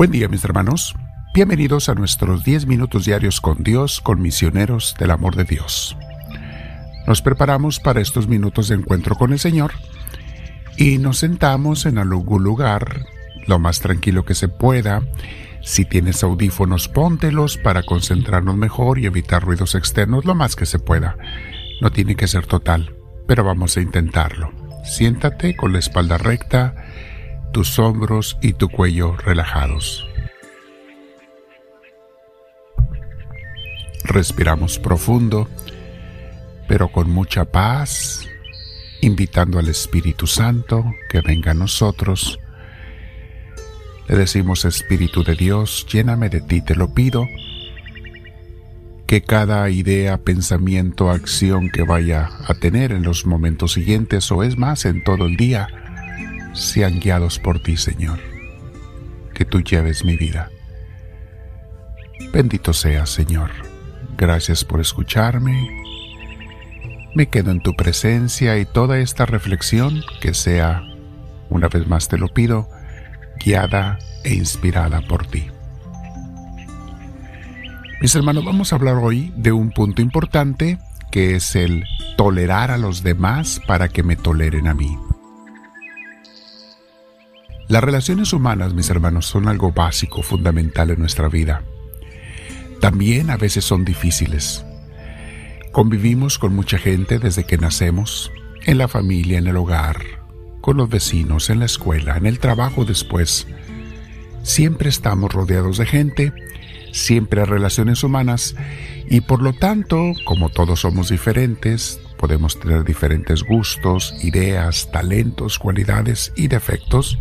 Buen día mis hermanos, bienvenidos a nuestros 10 minutos diarios con Dios, con misioneros del amor de Dios. Nos preparamos para estos minutos de encuentro con el Señor y nos sentamos en algún lugar lo más tranquilo que se pueda. Si tienes audífonos, póntelos para concentrarnos mejor y evitar ruidos externos lo más que se pueda. No tiene que ser total, pero vamos a intentarlo. Siéntate con la espalda recta, tus hombros y tu cuello relajados. Respiramos profundo, pero con mucha paz, invitando al Espíritu Santo que venga a nosotros. Le decimos, Espíritu de Dios, lléname de ti, te lo pido. Que cada idea, pensamiento, acción que vaya a tener en los momentos siguientes o es más en todo el día, sean guiados por ti, Señor. Que tú lleves mi vida. Bendito seas, Señor. Gracias por escucharme. Me quedo en tu presencia y toda esta reflexión que sea, una vez más te lo pido, guiada e inspirada por ti. Mis hermanos, vamos a hablar hoy de un punto importante que es el tolerar a los demás para que me toleren a mí. Las relaciones humanas, mis hermanos, son algo básico, fundamental en nuestra vida. También a veces son difíciles. Convivimos con mucha gente desde que nacemos, en la familia, en el hogar, con los vecinos, en la escuela, en el trabajo después. Siempre estamos rodeados de gente, siempre hay relaciones humanas y por lo tanto, como todos somos diferentes, podemos tener diferentes gustos, ideas, talentos, cualidades y defectos,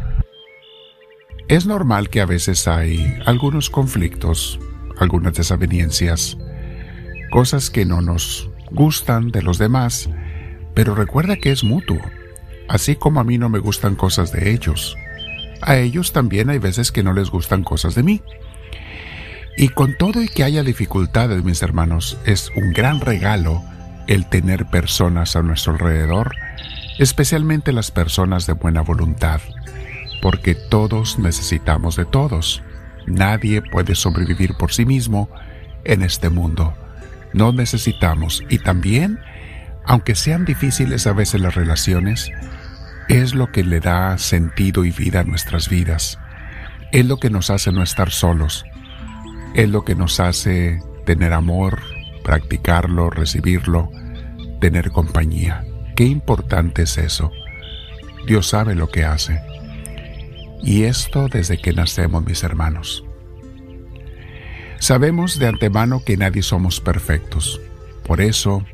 es normal que a veces hay algunos conflictos, algunas desavenencias, cosas que no nos gustan de los demás, pero recuerda que es mutuo, así como a mí no me gustan cosas de ellos. A ellos también hay veces que no les gustan cosas de mí. Y con todo y que haya dificultades, mis hermanos, es un gran regalo el tener personas a nuestro alrededor, especialmente las personas de buena voluntad porque todos necesitamos de todos. Nadie puede sobrevivir por sí mismo en este mundo. No necesitamos y también, aunque sean difíciles a veces las relaciones, es lo que le da sentido y vida a nuestras vidas. Es lo que nos hace no estar solos. Es lo que nos hace tener amor, practicarlo, recibirlo, tener compañía. Qué importante es eso. Dios sabe lo que hace. Y esto desde que nacemos, mis hermanos. Sabemos de antemano que nadie somos perfectos. Por eso,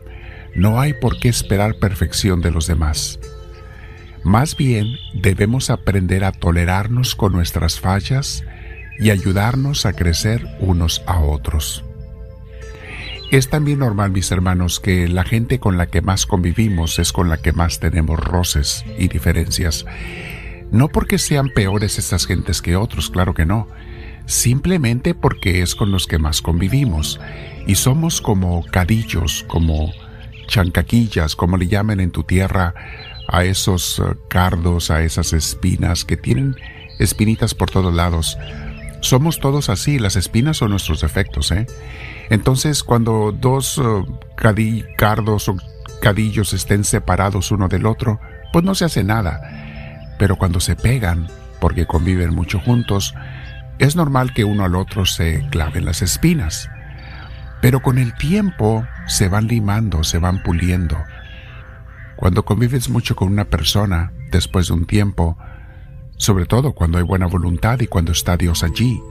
no hay por qué esperar perfección de los demás. Más bien, debemos aprender a tolerarnos con nuestras fallas y ayudarnos a crecer unos a otros. Es también normal, mis hermanos, que la gente con la que más convivimos es con la que más tenemos roces y diferencias no porque sean peores estas gentes que otros, claro que no. Simplemente porque es con los que más convivimos. Y somos como cadillos, como chancaquillas, como le llaman en tu tierra a esos eh, cardos, a esas espinas que tienen espinitas por todos lados. Somos todos así, las espinas son nuestros defectos, ¿eh? Entonces, cuando dos eh, cardos o cadillos estén separados uno del otro, pues no se hace nada pero cuando se pegan, porque conviven mucho juntos, es normal que uno al otro se claven las espinas. Pero con el tiempo se van limando, se van puliendo. Cuando convives mucho con una persona, después de un tiempo, sobre todo cuando hay buena voluntad y cuando está Dios allí,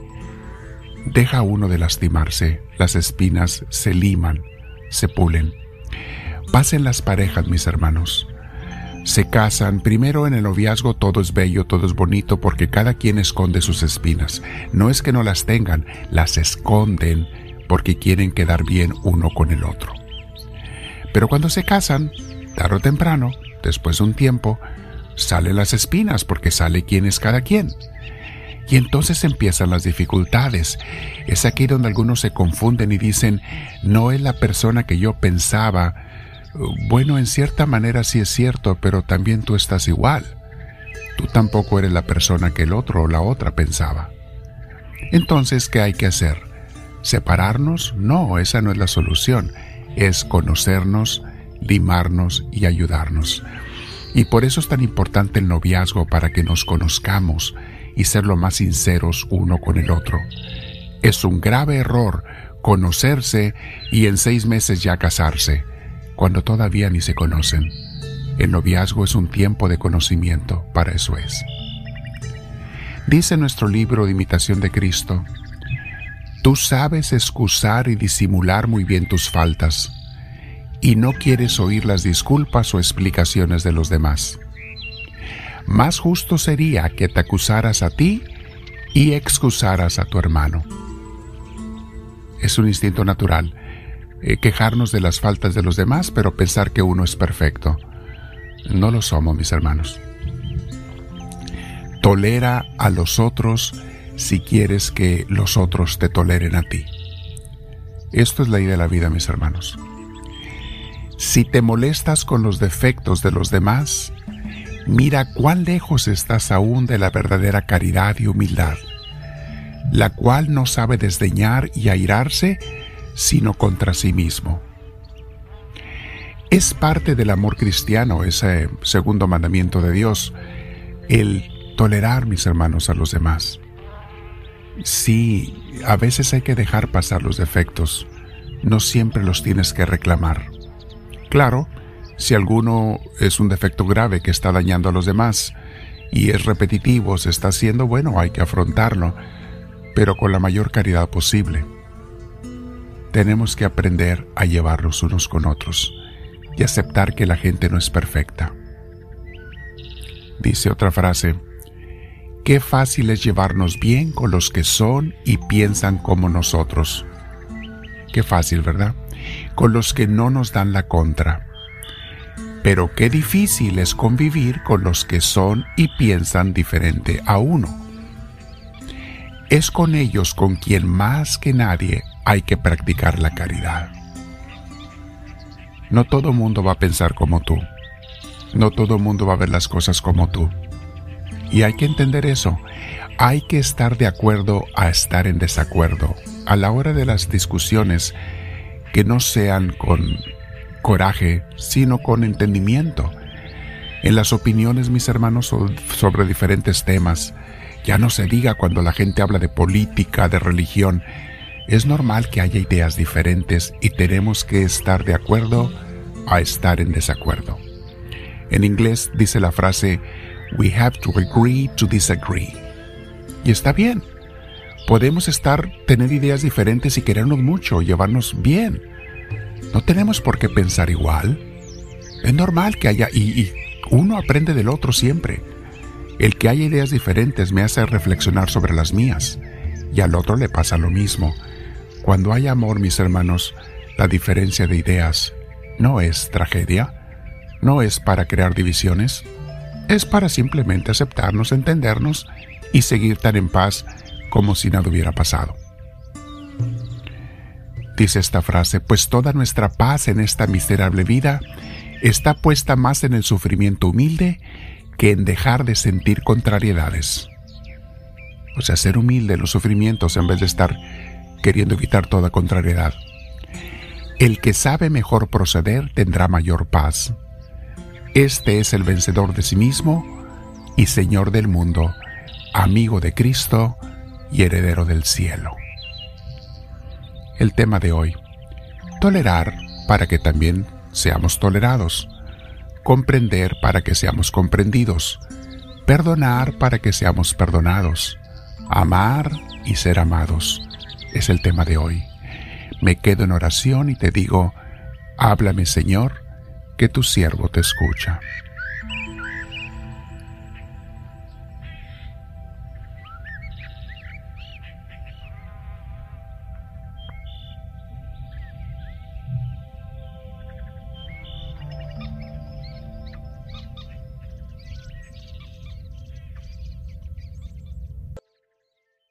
deja uno de lastimarse, las espinas se liman, se pulen. Pasen las parejas, mis hermanos se casan, primero en el noviazgo todo es bello, todo es bonito porque cada quien esconde sus espinas. No es que no las tengan, las esconden porque quieren quedar bien uno con el otro. Pero cuando se casan, tarde o temprano, después de un tiempo, salen las espinas porque sale quién es cada quien. Y entonces empiezan las dificultades. Es aquí donde algunos se confunden y dicen, no es la persona que yo pensaba, bueno, en cierta manera sí es cierto, pero también tú estás igual. Tú tampoco eres la persona que el otro o la otra pensaba. Entonces, ¿qué hay que hacer? ¿Separarnos? No, esa no es la solución. Es conocernos, limarnos y ayudarnos. Y por eso es tan importante el noviazgo para que nos conozcamos y ser lo más sinceros uno con el otro. Es un grave error conocerse y en seis meses ya casarse, cuando todavía ni se conocen. El noviazgo es un tiempo de conocimiento, para eso es. Dice nuestro libro de imitación de Cristo, Tú sabes excusar y disimular muy bien tus faltas, y no quieres oír las disculpas o explicaciones de los demás. Más justo sería que te acusaras a ti y excusaras a tu hermano. Es un instinto natural eh, quejarnos de las faltas de los demás, pero pensar que uno es perfecto. No lo somos, mis hermanos. Tolera a los otros si quieres que los otros te toleren a ti. Esto es la idea de la vida, mis hermanos. Si te molestas con los defectos de los demás, mira cuán lejos estás aún de la verdadera caridad y humildad, la cual no sabe desdeñar y airarse, sino contra sí mismo. Es parte del amor cristiano, ese segundo mandamiento de Dios, el tolerar, mis hermanos, a los demás. Sí, a veces hay que dejar pasar los defectos, no siempre los tienes que reclamar. Claro, si alguno es un defecto grave que está dañando a los demás y es repetitivo, se está haciendo, bueno, hay que afrontarlo, pero con la mayor caridad posible. Tenemos que aprender a llevarlos unos con otros y aceptar que la gente no es perfecta. Dice otra frase, qué fácil es llevarnos bien con los que son y piensan como nosotros. Qué fácil, ¿verdad? Con los que no nos dan la contra. Pero qué difícil es convivir con los que son y piensan diferente a uno. Es con ellos con quien más que nadie hay que practicar la caridad. No todo mundo va a pensar como tú. No todo mundo va a ver las cosas como tú. Y hay que entender eso. Hay que estar de acuerdo a estar en desacuerdo. A la hora de las discusiones, que no sean con coraje, sino con entendimiento. En las opiniones, mis hermanos, sobre diferentes temas, ya no se diga cuando la gente habla de política, de religión, es normal que haya ideas diferentes y tenemos que estar de acuerdo a estar en desacuerdo. En inglés dice la frase, we have to agree to disagree. Y está bien. Podemos estar, tener ideas diferentes y querernos mucho, llevarnos bien no tenemos por qué pensar igual. Es normal que haya, y, uno aprende del otro siempre. El que haya ideas diferentes me hace reflexionar sobre las mías, y al otro le pasa lo mismo. Cuando hay amor, mis hermanos, la diferencia de ideas no es tragedia, no es para crear divisiones, es para simplemente aceptarnos, entendernos y seguir tan en paz como si nada hubiera pasado. Dice esta frase, pues toda nuestra paz en esta miserable vida está puesta más en el sufrimiento humilde que en dejar de sentir contrariedades. O sea, ser humilde los sufrimientos en vez de estar queriendo evitar toda contrariedad. El que sabe mejor proceder tendrá mayor paz. Este es el vencedor de sí mismo y Señor del mundo, amigo de Cristo y heredero del cielo el tema de hoy. Tolerar para que también seamos tolerados. Comprender para que seamos comprendidos. Perdonar para que seamos perdonados. Amar y ser amados. Es el tema de hoy. Me quedo en oración y te digo, háblame Señor, que tu siervo te escucha.